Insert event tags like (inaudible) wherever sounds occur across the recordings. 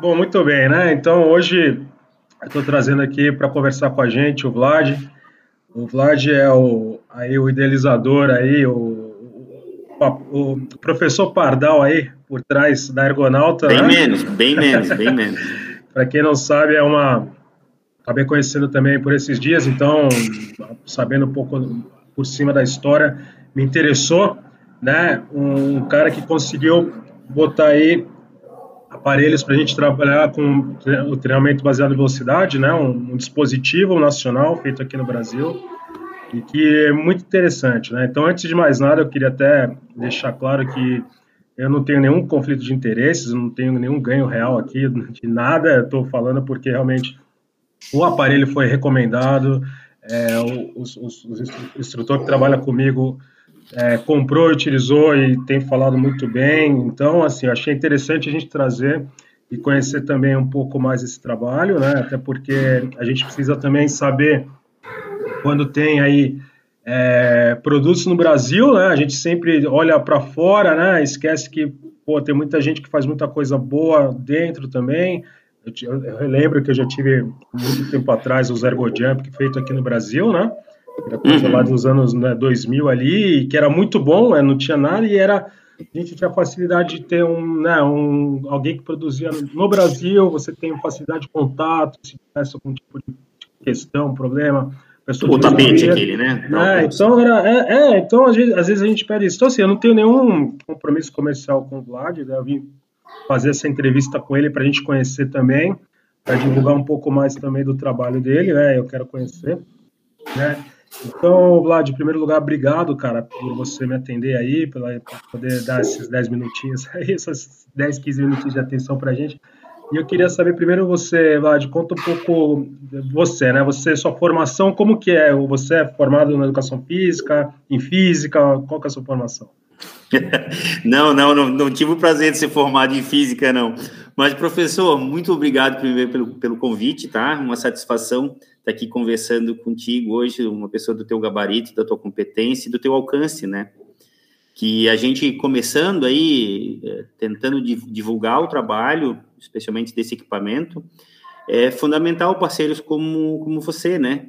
Bom, muito bem, né? Então hoje eu estou trazendo aqui para conversar com a gente o Vlad. O Vlad é o, aí, o idealizador aí, o, o, o professor Pardal aí por trás da Ergonauta. Bem né? menos, bem menos, bem (laughs) menos. para quem não sabe, é uma. Acabei conhecendo também por esses dias, então, sabendo um pouco por cima da história, me interessou, né? Um cara que conseguiu botar aí aparelhos para a gente trabalhar com o treinamento baseado em velocidade, né? Um, um, dispositivo nacional feito aqui no Brasil e que é muito interessante, né? Então, antes de mais nada, eu queria até deixar claro que eu não tenho nenhum conflito de interesses, não tenho nenhum ganho real aqui de nada. Estou falando porque realmente o aparelho foi recomendado, é, os instrutores que trabalham comigo é, comprou, utilizou e tem falado muito bem. Então, assim, eu achei interessante a gente trazer e conhecer também um pouco mais esse trabalho, né? Até porque a gente precisa também saber quando tem aí é, produtos no Brasil, né? A gente sempre olha para fora, né? Esquece que pô, tem muita gente que faz muita coisa boa dentro também. Eu, eu lembro que eu já tive muito tempo atrás o Ergo Jump que feito aqui no Brasil, né? Era coisa uhum. lá dos anos né, 2000 ali, que era muito bom, né, não tinha nada, e era. A gente tinha facilidade de ter um, né, um, alguém que produzia no Brasil, você tem facilidade de contato, se tivesse algum tipo de questão, problema. O tapete aquele, né? É, então, era, é, é, então às, vezes, às vezes a gente pede isso. Então, assim, eu não tenho nenhum compromisso comercial com o Vlad, né, eu vim fazer essa entrevista com ele para a gente conhecer também, para divulgar um pouco mais também do trabalho dele, né? Eu quero conhecer, né? Então, Vlad, em primeiro lugar, obrigado, cara, por você me atender aí, por poder dar esses 10 minutinhos aí, esses 10, 15 minutinhos de atenção pra gente. E eu queria saber primeiro você, Vlad, conta um pouco você, né? Você, sua formação, como que é? Você é formado na educação física, em física, qual que é a sua formação? (laughs) não, não, não, não, tive o prazer de ser formado em física, não. Mas, professor, muito obrigado primeiro pelo, pelo convite, tá? Uma satisfação estar aqui conversando contigo hoje, uma pessoa do teu gabarito, da tua competência e do teu alcance, né? Que a gente começando aí, eh, tentando divulgar o trabalho, especialmente desse equipamento, é fundamental parceiros como, como você, né?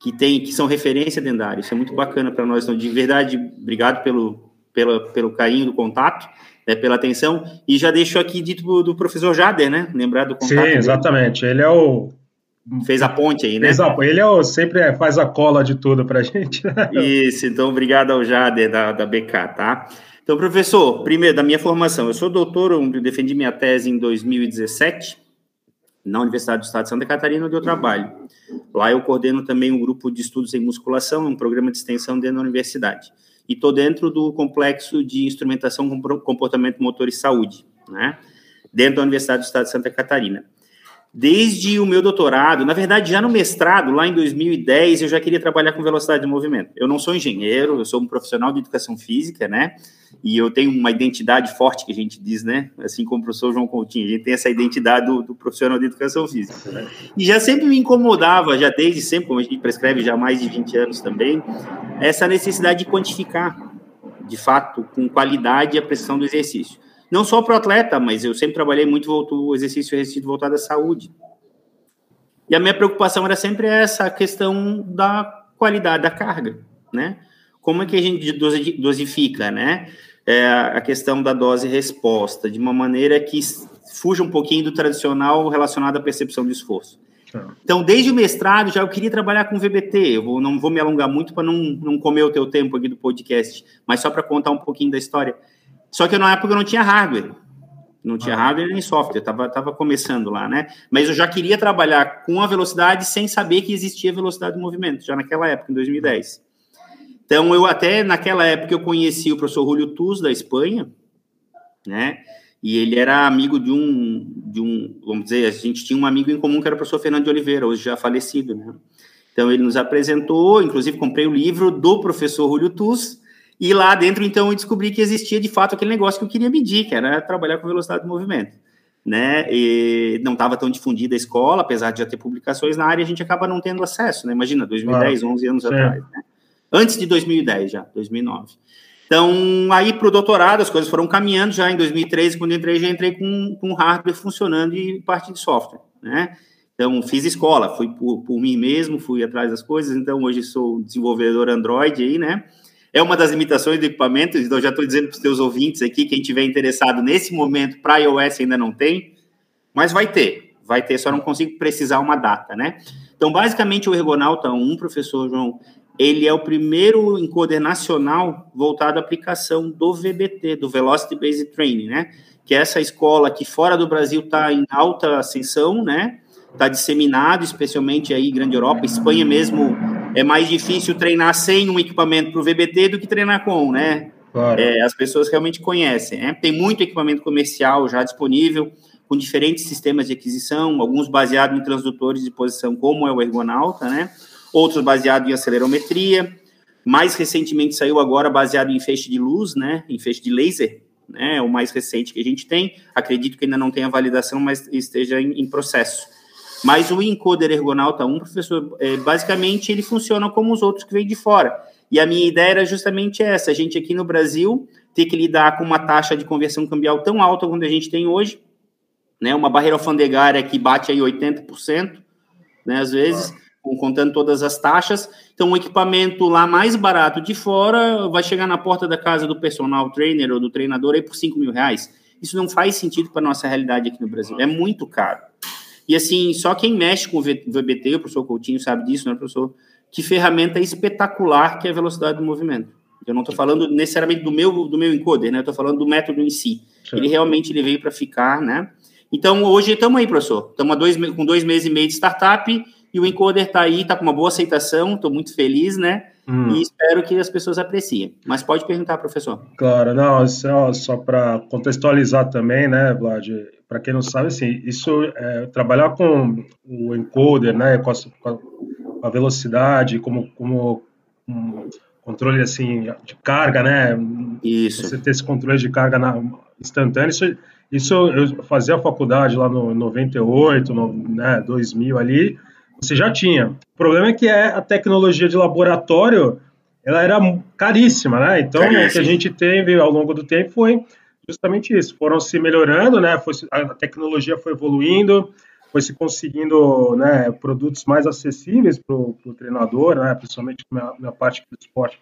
Que tem, que são referência dentária. Isso é muito bacana para nós. Então, de verdade, obrigado pelo, pelo, pelo carinho do contato, né, pela atenção. E já deixo aqui dito do, do professor Jader, né? Lembrar do contato. Sim, exatamente. Dele. Ele é o fez a ponte aí, né? Ele é o, sempre faz a cola de tudo para a (laughs) gente. Isso, então obrigado ao Jader da, da BK, tá? Então, professor, primeiro, da minha formação, eu sou doutor, eu defendi minha tese em 2017 na Universidade do Estado de Santa Catarina, onde eu trabalho. Lá eu coordeno também um grupo de estudos em musculação, um programa de extensão dentro da universidade. E estou dentro do complexo de instrumentação comportamento motor e saúde, né? Dentro da Universidade do Estado de Santa Catarina. Desde o meu doutorado, na verdade, já no mestrado, lá em 2010, eu já queria trabalhar com velocidade de movimento. Eu não sou engenheiro, eu sou um profissional de educação física, né? E eu tenho uma identidade forte, que a gente diz, né? Assim como o professor João Coutinho, a gente tem essa identidade do, do profissional de educação física. Né? E já sempre me incomodava, já desde sempre, como a gente prescreve já há mais de 20 anos também, essa necessidade de quantificar, de fato, com qualidade, a pressão do exercício. Não só para o atleta, mas eu sempre trabalhei muito o exercício resistido voltado à saúde. E a minha preocupação era sempre essa questão da qualidade da carga, né? Como é que a gente dosifica, né? É a questão da dose-resposta, de uma maneira que fuja um pouquinho do tradicional relacionado à percepção de esforço. Tá. Então, desde o mestrado, já eu queria trabalhar com VBT. Eu vou, não vou me alongar muito para não, não comer o teu tempo aqui do podcast, mas só para contar um pouquinho da história. Só que na época eu não tinha hardware. Não tinha ah. hardware nem software, estava tava começando lá, né? Mas eu já queria trabalhar com a velocidade sem saber que existia velocidade de movimento, já naquela época, em 2010. Então, eu até naquela época eu conheci o professor Julio Tuz, da Espanha, né? E ele era amigo de um, de um, vamos dizer, a gente tinha um amigo em comum que era o professor Fernando de Oliveira, hoje já falecido, né? Então, ele nos apresentou, inclusive comprei o livro do professor Julio Tuz, e lá dentro, então, eu descobri que existia de fato aquele negócio que eu queria medir, que era trabalhar com velocidade de movimento. Né? E não estava tão difundida a escola, apesar de já ter publicações na área, a gente acaba não tendo acesso, né? Imagina, 2010, ah, 11 anos sim. atrás, né? Antes de 2010 já, 2009. Então, aí para o doutorado, as coisas foram caminhando já em 2013, quando entrei, já entrei com, com hardware funcionando e parte de software, né? Então, fiz escola, fui por, por, mim mesmo, fui atrás das coisas, então hoje sou desenvolvedor Android aí, né? É uma das limitações do equipamento, então já estou dizendo para os teus ouvintes aqui, quem tiver interessado nesse momento, para iOS ainda não tem, mas vai ter, vai ter, só não consigo precisar uma data, né? Então, basicamente, o Ergonauta 1, professor João, ele é o primeiro encoder nacional voltado à aplicação do VBT, do Velocity Based Training, né? Que é essa escola que fora do Brasil está em alta ascensão, né? Está disseminado, especialmente aí grande Europa, Espanha mesmo é mais difícil treinar sem um equipamento para o VBT do que treinar com, né? Claro. É, as pessoas realmente conhecem, né? Tem muito equipamento comercial já disponível com diferentes sistemas de aquisição, alguns baseados em transdutores de posição, como é o Ergonauta, né? outros baseados em acelerometria. Mais recentemente saiu agora baseado em feixe de luz, né, em feixe de laser, né, o mais recente que a gente tem. Acredito que ainda não tenha validação, mas esteja em, em processo. Mas o encoder Ergonauta 1, professor, é, basicamente ele funciona como os outros que vêm de fora. E a minha ideia era justamente essa: a gente aqui no Brasil ter que lidar com uma taxa de conversão cambial tão alta quanto a gente tem hoje, né, uma barreira alfandegária que bate aí 80%, né, às vezes, contando todas as taxas. Então, o equipamento lá mais barato de fora vai chegar na porta da casa do personal trainer ou do treinador aí por 5 mil reais. Isso não faz sentido para a nossa realidade aqui no Brasil. É muito caro. E assim, só quem mexe com o VBT, o professor Coutinho sabe disso, né, professor? Que ferramenta espetacular que é a velocidade do movimento. Eu não estou falando necessariamente do meu, do meu encoder, né? Eu estou falando do método em si. Ele realmente ele veio para ficar, né? Então, hoje estamos aí, professor. Estamos dois, com dois meses e meio de startup e o encoder está aí, está com uma boa aceitação, estou muito feliz, né? Hum. E espero que as pessoas apreciem. Mas pode perguntar, professor. Claro, não, só, só para contextualizar também, né, Vlad? Para quem não sabe, assim, isso é, trabalhar com o encoder, né, com a, com a velocidade, como, como um controle assim de carga, né? Isso. Você ter esse controle de carga na, instantâneo, isso, isso eu fazia a faculdade lá no 98, no, né, 2000 ali você já tinha. O problema é que é a tecnologia de laboratório ela era caríssima, né? Então, Caríssimo. o que a gente teve ao longo do tempo foi justamente isso. Foram se melhorando, né? Foi, a tecnologia foi evoluindo, foi se conseguindo né, produtos mais acessíveis para o treinador, né? Principalmente na, na parte do esporte,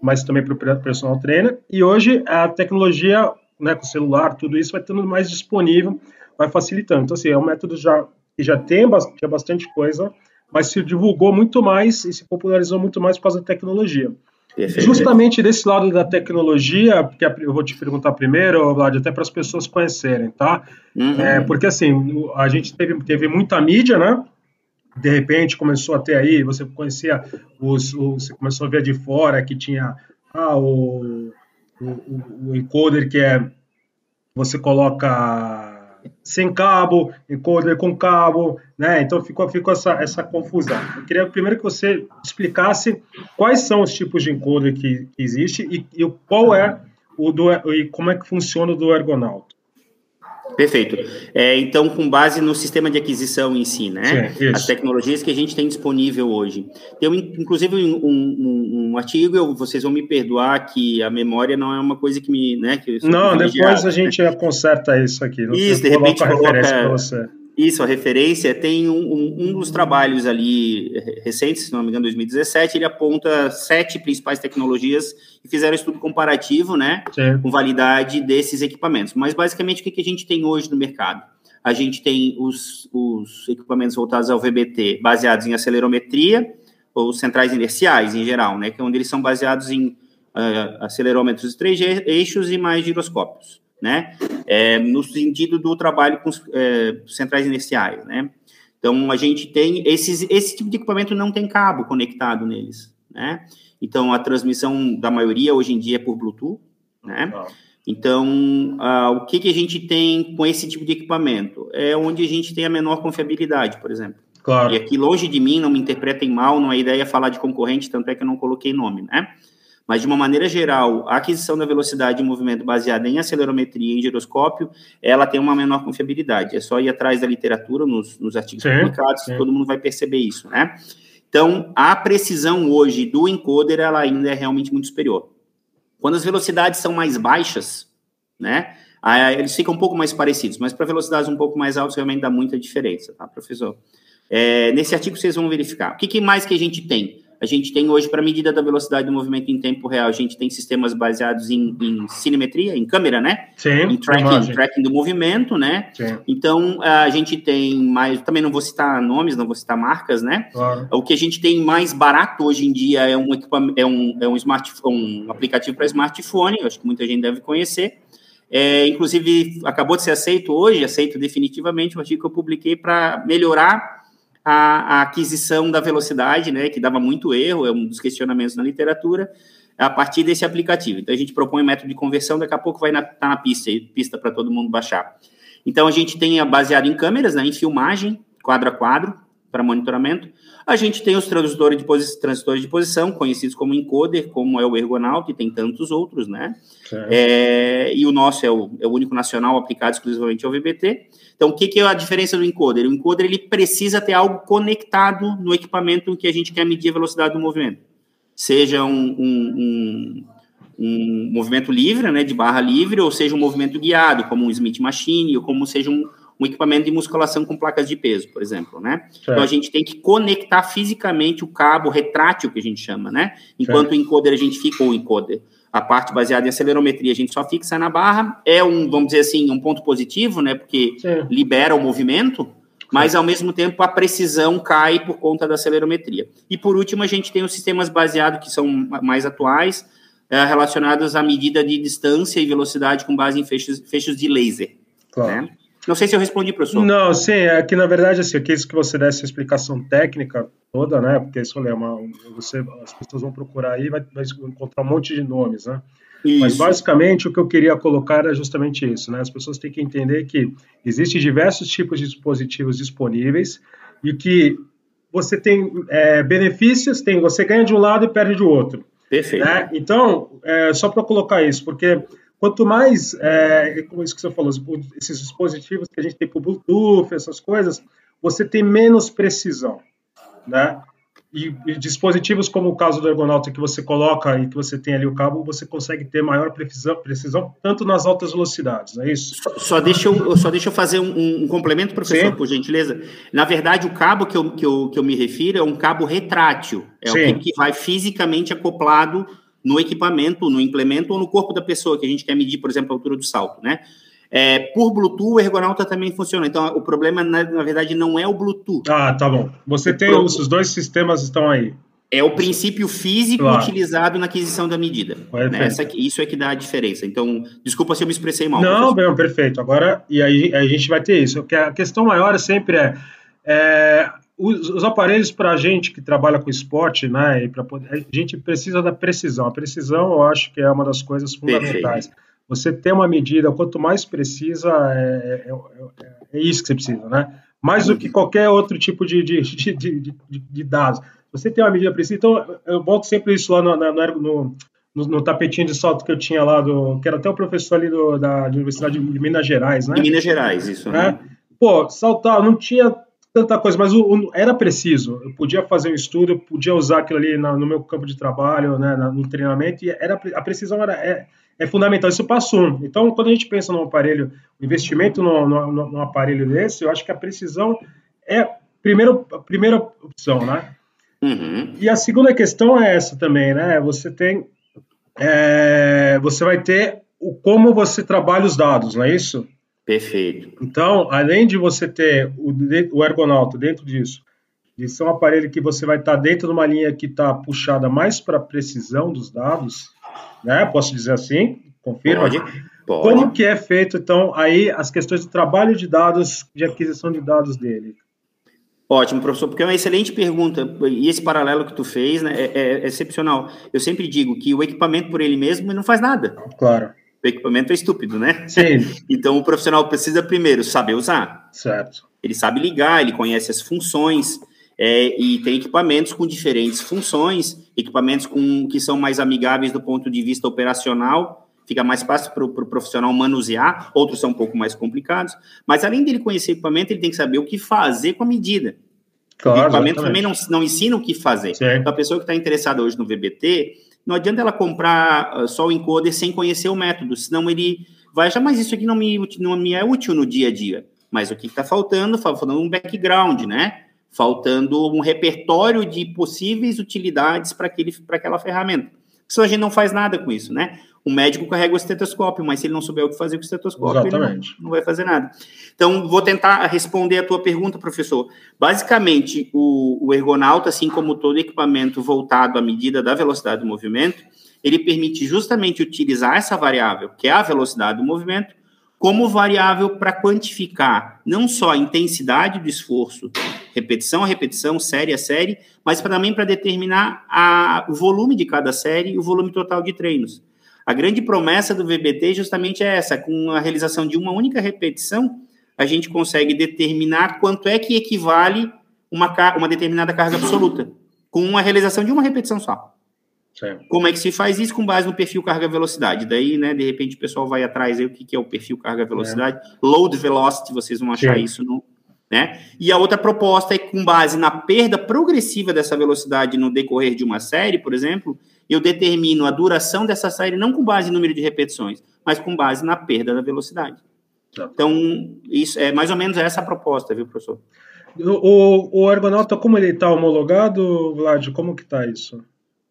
mas também para o personal trainer. E hoje a tecnologia, né, com o celular, tudo isso vai estando mais disponível, vai facilitando. Então, assim, é um método já que já tem bastante coisa, mas se divulgou muito mais e se popularizou muito mais por causa da tecnologia. Perfeito. Justamente desse lado da tecnologia, que eu vou te perguntar primeiro, Vlad, até para as pessoas conhecerem, tá? Uhum. É, porque assim, a gente teve, teve muita mídia, né? De repente começou a ter aí, você conhecia os, os você começou a ver de fora que tinha ah, o, o, o encoder que é você coloca sem cabo, encoder com cabo, né? Então ficou, ficou essa, essa confusão. Eu queria primeiro que você explicasse quais são os tipos de encoder que, existe e, e qual é o do e como é que funciona o do Ergonauta. Perfeito. É, então, com base no sistema de aquisição em si, né? Sim, As tecnologias que a gente tem disponível hoje. Tem, inclusive, um, um, um, artigo, eu, vocês vão me perdoar que a memória não é uma coisa que me... Né, que não, depois a gente conserta isso aqui. Isso, de repente coloca... Isso, a referência tem um, um, um, dos trabalhos ali recentes, se não me engano, 2017, ele aponta sete principais tecnologias e fizeram um estudo comparativo, né, Sim. com validade desses equipamentos. Mas basicamente o que, que a gente tem hoje no mercado? A gente tem os, os equipamentos voltados ao VBT baseados em acelerometria ou centrais inerciais em geral, né, que é onde eles são baseados em uh, acelerômetros de três eixos e mais giroscópios né? É, no sentido do trabalho com é, centrais inerciais, né? Então, a gente tem esses, esse tipo de equipamento não tem cabo conectado neles, né? Então, a transmissão da maioria hoje em dia é por Bluetooth, né? Ah. Então, ah, o que, que a gente tem com esse tipo de equipamento? É onde a gente tem a menor confiabilidade, por exemplo. Claro. E aqui, longe de mim, não me interpretem mal, não é ideia falar de concorrente, tanto é que eu não coloquei nome, né? Mas, de uma maneira geral, a aquisição da velocidade de movimento baseada em acelerometria e em giroscópio, ela tem uma menor confiabilidade. É só ir atrás da literatura, nos, nos artigos sim, publicados, sim. todo mundo vai perceber isso, né? Então, a precisão hoje do encoder, ela ainda é realmente muito superior. Quando as velocidades são mais baixas, né? Aí eles ficam um pouco mais parecidos, mas para velocidades um pouco mais altas realmente dá muita diferença, tá, professor? É, nesse artigo vocês vão verificar. O que, que mais que a gente tem? A gente tem hoje, para medida da velocidade do movimento em tempo real, a gente tem sistemas baseados em, em cinemetria, em câmera, né? Sim. Em tracking, tracking do movimento, né? Sim. Então, a gente tem mais. Também não vou citar nomes, não vou citar marcas, né? Claro. O que a gente tem mais barato hoje em dia é um, equipamento, é um, é um, smartphone, um aplicativo para smartphone, acho que muita gente deve conhecer. É, inclusive, acabou de ser aceito hoje, aceito definitivamente, o artigo que eu publiquei para melhorar a, a, aquisição da velocidade, né, que dava muito erro, é um dos questionamentos na literatura, a partir desse aplicativo. Então, a gente propõe um método de conversão, daqui a pouco vai estar na, tá na pista, pista para todo mundo baixar. Então, a gente tem baseado em câmeras, né, em filmagem, quadro a quadro, para monitoramento. A gente tem os transdutores de, transitores de posição, conhecidos como encoder, como é o Ergonaut, e tem tantos outros, né? É, e o nosso é o, é o, único nacional aplicado exclusivamente ao VBT. Então, o que, que é a diferença do encoder? O encoder ele precisa ter algo conectado no equipamento que a gente quer medir a velocidade do movimento. Seja um, um, um, um movimento livre, né, de barra livre, ou seja um movimento guiado, como um Smith Machine, ou como seja um, um equipamento de musculação com placas de peso, por exemplo, né? Certo. Então a gente tem que conectar fisicamente o cabo retrátil que a gente chama, né? Enquanto certo. o encoder a gente fica ou o encoder, a parte baseada em acelerometria a gente só fixa na barra, é um, vamos dizer assim, um ponto positivo, né? Porque Sim. libera o movimento, mas ao mesmo tempo a precisão cai por conta da acelerometria. E por último a gente tem os sistemas baseados que são mais atuais, é, relacionados à medida de distância e velocidade com base em fechos, fechos de laser. Claro. Né? Não sei se eu respondi, professor. Não, sim, é que na verdade, assim, eu quis que você desse a explicação técnica toda, né? Porque isso é uma. Você, as pessoas vão procurar aí vai, vai encontrar um monte de nomes, né? Isso. Mas basicamente o que eu queria colocar era justamente isso, né? As pessoas têm que entender que existem diversos tipos de dispositivos disponíveis e que você tem é, benefícios, tem você ganha de um lado e perde de outro. Perfeito. Né? Então, é, só para colocar isso, porque Quanto mais, é, como isso que você falou, esses dispositivos que a gente tem o Bluetooth, essas coisas, você tem menos precisão, né? E, e, dispositivos como o caso do Ergonauta que você coloca e que você tem ali o cabo, você consegue ter maior precisão, precisão tanto nas altas velocidades, é isso? Só, só deixa, eu, só deixa eu fazer um, um complemento, professor, Sim. por gentileza. Na verdade, o cabo que eu, que, eu, que eu me refiro é um cabo retrátil, é Sim. o que vai fisicamente acoplado no equipamento, no implemento ou no corpo da pessoa, que a gente quer medir, por exemplo, a altura do salto, né? É, por Bluetooth, o Ergonauta também funciona. Então, o problema, na, na verdade, não é o Bluetooth. Ah, tá bom. Você tem, Pro... os dois sistemas estão aí. É o princípio físico claro. utilizado na aquisição da medida. Né? Essa, isso é que dá a diferença. Então, desculpa se eu me expressei mal. Não, bem, perfeito. Agora, e aí a gente vai ter isso. Porque a questão maior sempre é, é os, os aparelhos para a gente que trabalha com esporte, né, poder, a gente precisa da precisão. A precisão, eu acho que é uma das coisas fundamentais. Perfeito. Você ter uma medida, quanto mais precisa, é, é, é, é, isso que você precisa, né? Mais do que qualquer outro tipo de, de, de, de, de dados. Você tem uma medida precisa, então eu volto sempre isso lá no, no, no, no, tapetinho de salto que eu tinha lá, do, que era até o professor ali do, da, Universidade de Minas Gerais, né? De Minas Gerais, isso. Né? Pô, saltar, não tinha tanta coisa, mas o, o, era preciso. Eu podia fazer um estudo, eu podia usar aquilo ali na, no meu campo de trabalho, né, no treinamento, e era, a precisão era, é, é fundamental. Isso passo um. Então, quando a gente pensa num aparelho, investimento num, num, num, aparelho desse, eu acho que a precisão é a primeira, a primeira opção, né? Uhum. E a segunda questão é essa também, né? Você tem. É, você vai ter o como você trabalha os dados, não é isso? Perfeito. Então, além de você ter o, o ergonauta dentro disso, de ser um aparelho que você vai estar dentro de uma linha que está puxada mais para a precisão dos dados, né? Posso dizer assim? Confirma. Pode, pode. Como que é feito, então, aí as questões de trabalho de dados, de aquisição de dados dele? Ótimo, professor, porque é uma excelente pergunta. E esse paralelo que tu fez né, é, é excepcional. Eu sempre digo que o equipamento por ele mesmo não faz nada. Claro o equipamento é estúpido, né? Sim. (laughs) então o profissional precisa primeiro saber usar. Certo. Ele sabe ligar, ele conhece as funções, é, e tem equipamentos com diferentes funções, equipamentos com, que são mais amigáveis do ponto de vista operacional, fica mais fácil para o pro profissional manusear, outros são um pouco mais complicados, mas além dele conhecer equipamento, ele tem que saber o que fazer com a medida. Claro, o equipamento exatamente. também não, não ensina o que fazer. Então, a pessoa que está interessada hoje no VBT, não adianta ela comprar ah, só o encoder sem conhecer o método, senão ele vai achar, mas isso aqui não me, não me é útil no dia a dia. Mas o que está faltando? Faltando um background, né? Faltando um repertório de possíveis utilidades para aquela ferramenta. Senão a gente não faz nada com isso, né? O médico carrega o estetoscópio, mas se ele não souber o que fazer com o estetoscópio, Exatamente. ele não, não, vai fazer nada. Então, vou tentar responder a tua pergunta, professor. Basicamente, o, o ergonauta, assim como todo equipamento voltado à medida da velocidade do movimento, ele permite justamente utilizar essa variável, que é a velocidade do movimento, como variável para quantificar não só a intensidade do esforço, repetição a repetição, série a série, mas também para determinar a, o volume de cada série e o volume total de treinos. A grande promessa do VBT justamente é essa, com a realização de uma única repetição, a gente consegue determinar quanto é que equivale uma, uma determinada carga absoluta, com a realização de uma repetição só. Como é que se faz isso com base no perfil carga-velocidade? Daí, né, de repente o pessoal vai atrás aí o que, que é o perfil carga-velocidade. É. Load velocity, vocês vão achar Sim. isso no. Né? E a outra proposta é com base na perda progressiva dessa velocidade no decorrer de uma série, por exemplo, eu determino a duração dessa série não com base no número de repetições, mas com base na perda da velocidade. Então, isso é mais ou menos essa a proposta, viu, professor? O, o, o ergonauta, como ele está homologado, Vlad? Como que está isso?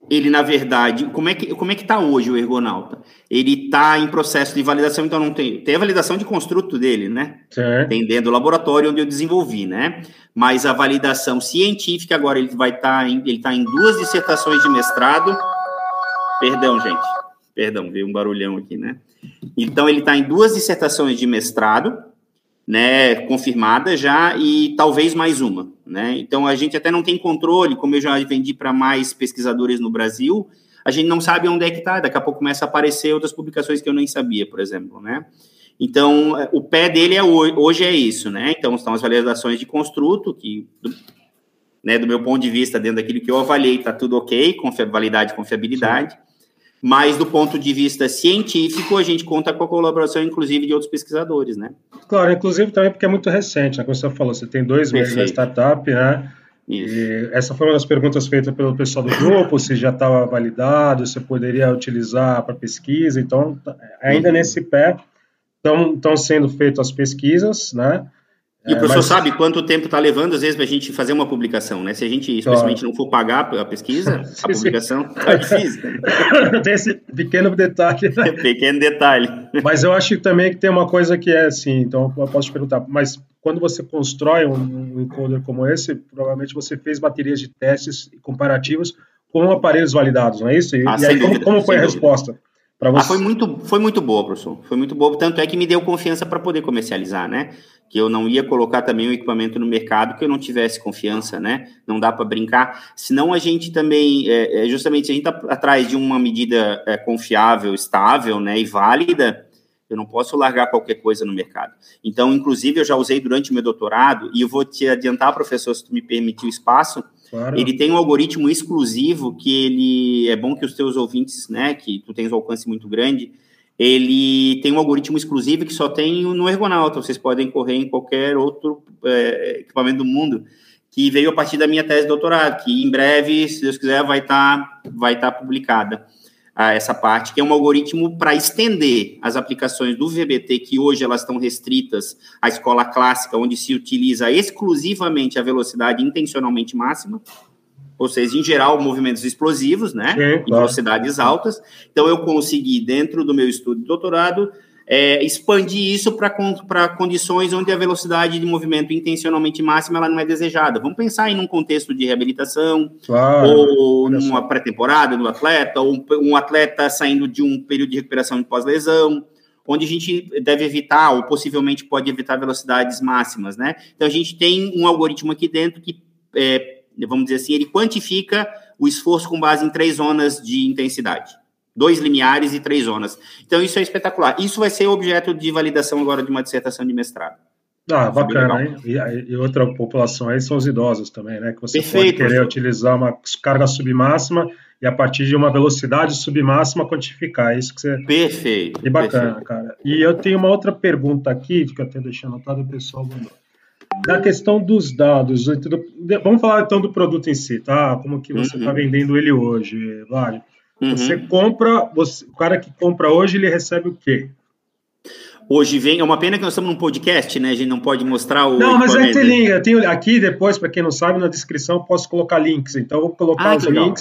Ele, na verdade, como é que como é que está hoje o ergonauta? Ele está em processo de validação, então não tem tem a validação de construto dele, né? Certo. Tem dentro do laboratório onde eu desenvolvi, né? Mas a validação científica agora ele vai estar tá em, ele está em duas dissertações de mestrado. Perdão, gente. Perdão, veio um barulhão aqui, né? Então ele está em duas dissertações de mestrado né, confirmada já e talvez mais uma, né? Então a gente até não tem controle, como eu já vendi para mais pesquisadores no Brasil, a gente não sabe onde é que está. Daqui a pouco começa a aparecer outras publicações que eu nem sabia, por exemplo, né? Então o pé dele é hoje é isso, né? Então estão as validações de construto que né, do meu ponto de vista, dentro daquilo que eu avaliei, está tudo ok, validade e confiabilidade. Sim mas do ponto de vista científico, a gente conta com a colaboração, inclusive, de outros pesquisadores, né? Claro, inclusive também porque é muito recente, né? Como você falou, você tem dois meses na startup, né? Isso. E essa foi uma das perguntas feitas pelo pessoal do grupo, se já estava validado, se poderia utilizar para pesquisa. Então, ainda uhum. nesse pé, estão sendo feitas as pesquisas, né? E o é, professor mas... sabe quanto tempo está levando, às vezes, para a gente fazer uma publicação, né? Se a gente, especialmente, não for pagar a pesquisa, (laughs) a publicação está difícil. (laughs) tem esse pequeno detalhe. (laughs) pequeno detalhe. Mas eu acho também que tem uma coisa que é assim, então eu posso te perguntar, mas quando você constrói um, um encoder como esse, provavelmente você fez baterias de testes comparativos com aparelhos validados, não é isso? E, ah, e aí, dúvida, como, como foi a resposta? Você... Ah, foi muito, foi muito boa, professor. Foi muito boa, tanto é que me deu confiança para poder comercializar, né? Que eu não ia colocar também o equipamento no mercado que eu não tivesse confiança, né? Não dá para brincar. Senão a gente também, é, é justamente, se a gente está atrás de uma medida é, confiável, estável, né, e válida, eu não posso largar qualquer coisa no mercado. Então, inclusive, eu já usei durante o meu doutorado, e eu vou te adiantar, professor, se tu me permitir o espaço, Claro. Ele tem um algoritmo exclusivo que ele é bom que os teus ouvintes, né, que tu tens um alcance muito grande, ele tem um algoritmo exclusivo que só tem no Ergonauta. Vocês podem correr em qualquer outro é, equipamento do mundo que veio a partir da minha tese de doutorado, que em breve, se Deus quiser, vai estar tá, vai tá publicada a essa parte, que é um algoritmo para estender as aplicações do VBT, que hoje elas estão restritas à escola clássica, onde se utiliza exclusivamente a velocidade intencionalmente máxima, ou seja, em geral, movimentos explosivos, né, Sim, claro. em velocidades altas. Então, eu consegui, dentro do meu estudo de doutorado, é, expandir isso para condições onde a velocidade de movimento intencionalmente máxima ela não é desejada. Vamos pensar em um contexto de reabilitação, claro, ou numa pré-temporada do atleta, ou um atleta saindo de um período de recuperação de pós-lesão, onde a gente deve evitar, ou possivelmente pode evitar velocidades máximas, né? Então, a gente tem um algoritmo aqui dentro que, é, vamos dizer assim, ele quantifica o esforço com base em três zonas de intensidade dois limiares e três zonas. Então, isso é espetacular. Isso vai ser objeto de validação agora de uma dissertação de mestrado. Ah, é bacana, hein? E, e, outra população aí são os idosos também, né? Que você Perfeito, pode querer utilizar uma carga submáxima e a partir de uma velocidade submáxima quantificar. É isso que você. Perfeito. E bacana, perfeito. cara. E eu tenho uma outra pergunta aqui, que eu até deixei anotado, o pessoal mandou. Da questão dos dados, vamos falar então do produto em si, tá? Como que você está uhum. vendendo ele hoje, Vale? Uhum. Você compra, você, o cara que compra hoje, ele recebe o quê? Hoje vem, é uma pena que nós estamos num podcast, né? A gente não pode mostrar o. Não, mas vai ter link. Eu tenho aqui depois, para quem não sabe, na descrição posso colocar links. Então eu vou colocar ah, os legal.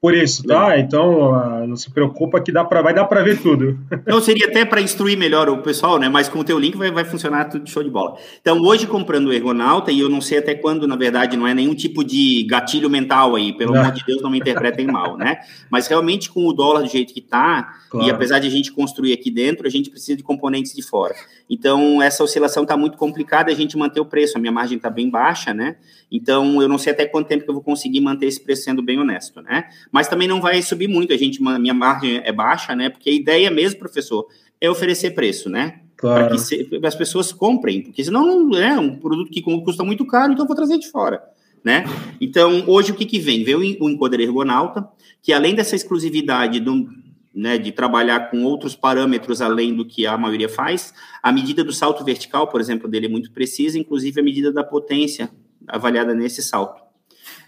Por isso, tá? Então, não se preocupa que dá pra, vai dar para ver tudo. Então, seria até para instruir melhor o pessoal, né? Mas com o teu link vai, vai funcionar tudo show de bola. Então, hoje comprando o Ergonauta, e eu não sei até quando, na verdade, não é nenhum tipo de gatilho mental aí, pelo não. amor de Deus, não me interpretem mal, né? Mas realmente com o dólar do jeito que tá, claro. e apesar de a gente construir aqui dentro, a gente precisa de componentes de fora. Então, essa oscilação está muito complicada a gente manter o preço. A minha margem está bem baixa, né? Então, eu não sei até quanto tempo que eu vou conseguir manter esse preço sendo bem honesto, né? Mas também não vai subir muito. A gente, minha margem é baixa, né? Porque a ideia mesmo, professor, é oferecer preço, né? Claro. Para que se, as pessoas comprem, porque senão é um produto que custa muito caro, então eu vou trazer de fora. Né? Então, hoje o que, que vem? Vem o encoder ergonauta, que além dessa exclusividade do, né, de trabalhar com outros parâmetros além do que a maioria faz. A medida do salto vertical, por exemplo, dele é muito precisa, inclusive a medida da potência avaliada nesse salto.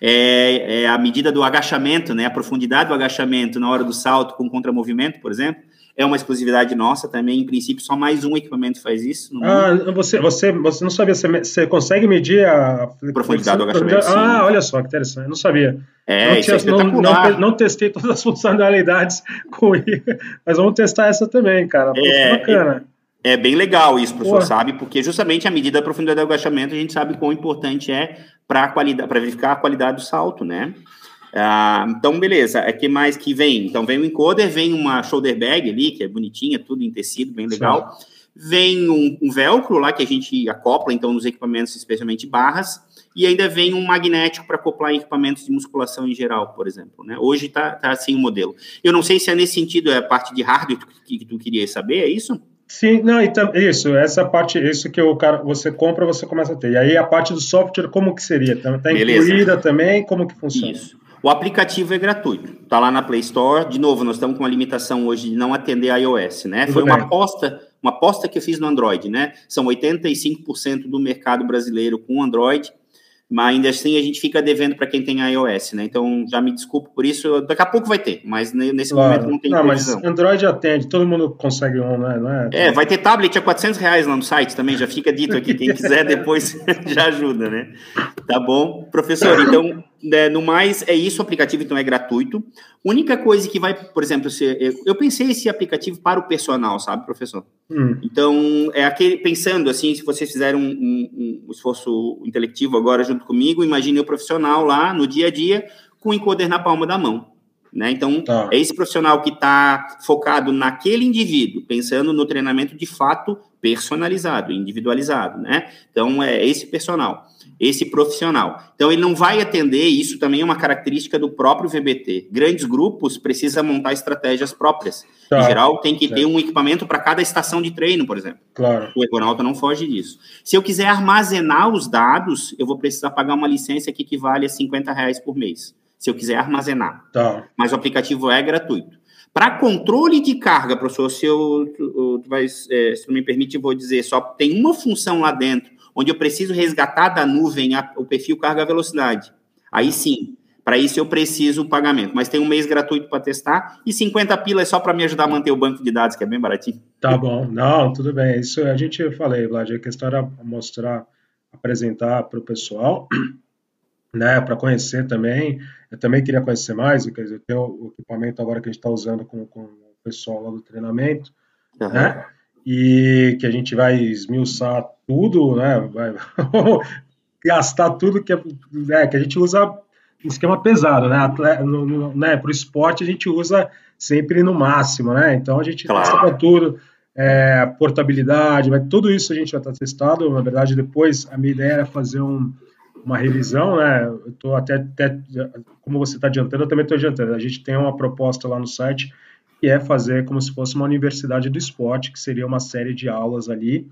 É, é a medida do agachamento, né, a profundidade do agachamento na hora do salto com contramovimento, por exemplo, é uma exclusividade nossa também. Em princípio, só mais um equipamento faz isso. ah, você, você, você não sabia, você, você consegue medir a profundidade do agachamento? Ah, olha só que interessante, eu não sabia. É, não, é tinha, é não, não, não, testei todas as (laughs) funcionalidades com ele, mas vamos testar essa também, cara. É, bacana. É, é bem legal isso, professor, sabe? Porque justamente a medida da profundidade do agachamento a gente sabe quão importante é para verificar a qualidade do salto, né? Ah, então, beleza. É que mais que vem? Então, vem o encoder, vem uma shoulder bag ali, que é bonitinha, tudo em tecido, bem legal. Sim. Vem um, um, velcro lá que a gente acopla, então, nos equipamentos, especialmente barras. E ainda vem um magnético para acoplar em equipamentos de musculação em geral, por exemplo. Né? Hoje está tá assim o modelo. Eu não sei se é nesse sentido, é a parte de hardware que, que tu queria saber, é isso? Sim, não, então, isso, essa parte, isso que o cara, você compra, você começa a ter. E aí a parte do software, como que seria? Está tá incluída também? Como que funciona? Isso. O aplicativo é gratuito, está lá na Play Store. De novo, nós estamos com uma limitação hoje de não atender iOS, né? Foi uma aposta, uma aposta que eu fiz no Android, né? São 85% do mercado brasileiro com Android mas ainda assim a gente fica devendo para quem tem iOS, né? Então já me desculpo por isso, daqui a pouco vai ter, mas nesse claro. momento não tem não, previsão. Mas Android atende, todo mundo consegue um, né? Não é, é, vai ter tablet a 400 reais lá no site também, já fica dito aqui, quem quiser depois (laughs) já ajuda, né? Tá bom? Professor, (laughs) então né, no mais, é isso, o aplicativo então é gratuito. Única coisa que vai, por exemplo, se, eu pensei esse aplicativo para o personal, sabe, professor? Hum. Então, é aquele, pensando assim, se vocês fizerem um, um, um, esforço intelectivo agora junto comigo, imagine o profissional lá no dia a dia com o encoder na palma da mão. Né? Então, tá. é esse profissional que está focado naquele indivíduo, pensando no treinamento de fato personalizado, individualizado. Né? Então, é esse personal esse profissional. Então, ele não vai atender, isso também é uma característica do próprio VBT. Grandes grupos precisam montar estratégias próprias. Tá. Em geral, tem que ter um equipamento para cada estação de treino, por exemplo. Claro. O Econauta não foge disso. Se eu quiser armazenar os dados, eu vou precisar pagar uma licença que equivale a 50 reais por mês. Se eu quiser armazenar. Tá. Mas o aplicativo é gratuito. Para controle de carga, professor, se, eu, tu, tu vai, é, se tu me permite, eu vou dizer, só tem uma função lá dentro onde eu preciso resgatar da nuvem a, o perfil carga-velocidade. Aí sim, para isso eu preciso o pagamento. Mas tem um mês gratuito para testar e 50 pila é só para me ajudar a manter o banco de dados, que é bem baratinho. Tá bom. Não, tudo bem. Isso a gente falei, Vlad, a questão era mostrar, apresentar para o pessoal, né, para conhecer também. Eu também queria conhecer mais, quer dizer, tem o equipamento agora que a gente está usando com, com o pessoal lá do treinamento, uhum. né? e que a gente vai esmiuçar tudo, né? Vai (laughs) gastar tudo que, é, né, que a gente usa em esquema pesado, né? né? Para o esporte a gente usa sempre no máximo, né? Então a gente claro. testa tudo, é, portabilidade, vai, tudo isso a gente vai estar testado. Na verdade, depois a minha ideia era fazer um, uma revisão, né? Eu estou até, até, como você está adiantando, eu também estou adiantando. A gente tem uma proposta lá no site que é fazer como se fosse uma universidade do esporte, que seria uma série de aulas ali,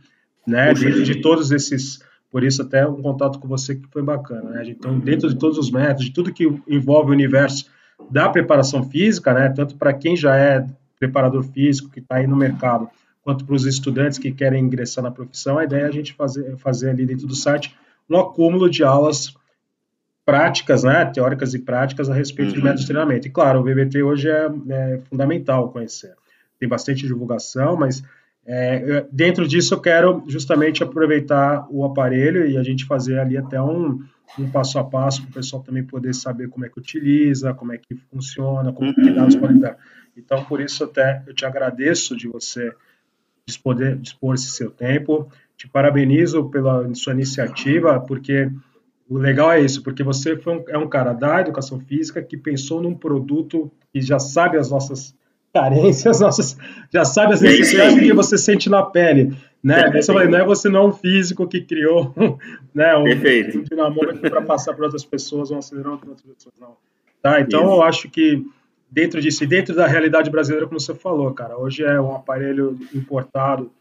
né, Poxa, dentro de todos esses, por isso até um contato com você que foi bacana, né, então dentro de todos os métodos, de tudo que envolve o universo da preparação física, né, tanto para quem já é preparador físico, que está aí no mercado, quanto para os estudantes que querem ingressar na profissão, a ideia é a gente fazer, fazer ali dentro do site um acúmulo de aulas práticas, né, teóricas e práticas a respeito uhum. de métodos de treinamento. E claro, o VBT hoje é, é fundamental conhecer. Tem bastante divulgação, mas é, dentro disso eu quero justamente aproveitar o aparelho e a gente fazer ali até um, um passo a passo para o pessoal também poder saber como é que utiliza, como é que funciona, como que dados podem dar. Então, por isso até eu te agradeço de você dispor, dispor esse seu tempo, te parabenizo pela sua iniciativa, porque o legal é isso, porque você um, é um cara da educação física que pensou num produto que já sabe as nossas carências, (laughs) nossas, já sabe as necessidades que você sente na pele, né? Você vai, não é você não é um físico que criou, (laughs) né, um, um dinamômetro para passar para outras pessoas, um acelerômetro para outras pessoas, não. Tá? Então Isso. eu acho que dentro disso e dentro da realidade brasileira, como você falou, cara, hoje é um aparelho importado,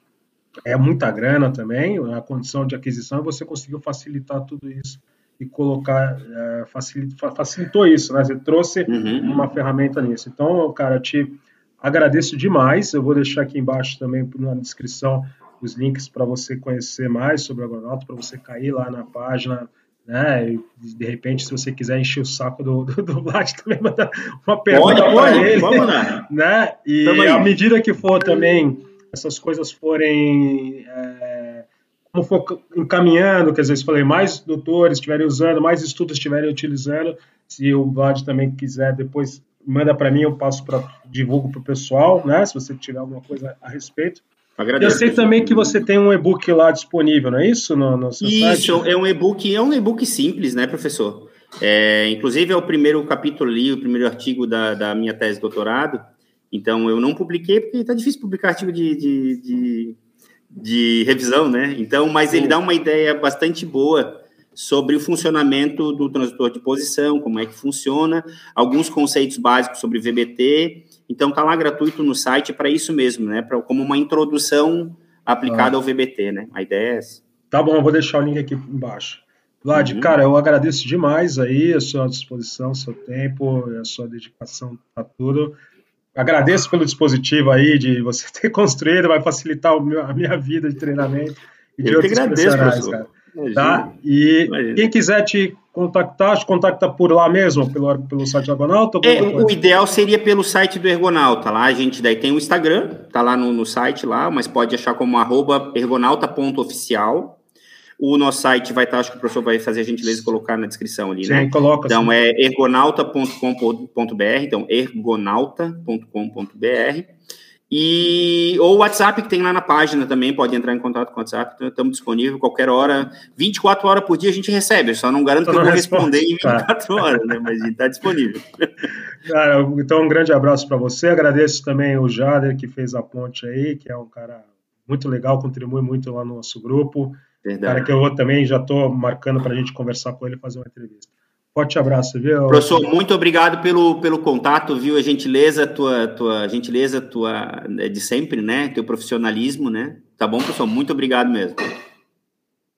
é muita grana também, a condição de aquisição, você conseguiu facilitar tudo isso e colocar, é, facilitou, facilitou isso, né? Você trouxe uhum. uma ferramenta nisso. Então, cara, te Agradeço demais. Eu vou deixar aqui embaixo também na descrição os links para você conhecer mais sobre o Agonauta, para você cair lá na página, né? E de repente, se você quiser encher o saco do, do, do Vlad, (laughs) também mandar uma pergunta para ele. Vamos lá. Né? E à medida que for também, essas coisas forem. É, como for encaminhando, quer dizer, eu falei, mais doutores estiverem usando, mais estudos estiverem utilizando, se o Vlad também quiser depois manda para mim, eu passo para divulgo para o pessoal, né? Se você tiver alguma coisa a respeito. Agradeço. Eu sei também que você tem um e-book lá disponível, não é isso? No, no isso, site? é um e-book, é um e-book simples, né, professor? É, inclusive é o primeiro capítulo ali, o primeiro artigo da, da minha tese de doutorado. Então eu não publiquei porque está difícil publicar artigo de, de, de, de, revisão, né? Então, mas ele dá uma ideia bastante boa sobre o funcionamento do transdutor de posição, como é que funciona, alguns conceitos básicos sobre VBT. Então, está lá gratuito no site para isso mesmo, né? Pra, como uma introdução aplicada ah. ao VBT, né? A ideia é essa. Tá bom, eu vou deixar o link aqui embaixo. Vlad, uhum. cara, eu agradeço demais aí a sua disposição, seu tempo, a sua dedicação a tudo. Agradeço pelo dispositivo aí de você (laughs) ter construído, vai facilitar meu, a minha vida de treinamento e de eu outros agradeço, professor. cara. Tá? E Imagina. quem quiser te contactar, te contacta por lá mesmo, pelo, pelo site do Ergonauta? É, o ideal seria pelo site do Ergonauta. Lá a gente daí tem o Instagram, tá lá no, no site lá, mas pode achar como arroba ergonauta.oficial. O nosso site vai estar, acho que o professor vai fazer a gentileza de colocar na descrição ali, sim, né? coloca. Então sim. é ergonauta.com.br, então ergonauta.com.br. E, ou o WhatsApp que tem lá na página também, pode entrar em contato com o WhatsApp, então, estamos disponíveis qualquer hora, 24 horas por dia a gente recebe, só não garanto só que eu vou responder em 24 tá. horas, né, mas está disponível. (laughs) Cara, então um grande abraço para você, agradeço também o Jader que fez a ponte aí, que é um cara muito legal, contribui muito lá no nosso grupo, Verdade. cara que eu também já estou marcando para a gente conversar com ele e fazer uma entrevista. Forte abraço, viu? Professor, muito obrigado pelo, pelo contato, viu? A gentileza, tua, tua gentileza tua é de sempre, né? Teu profissionalismo, né? Tá bom, professor? Muito obrigado mesmo.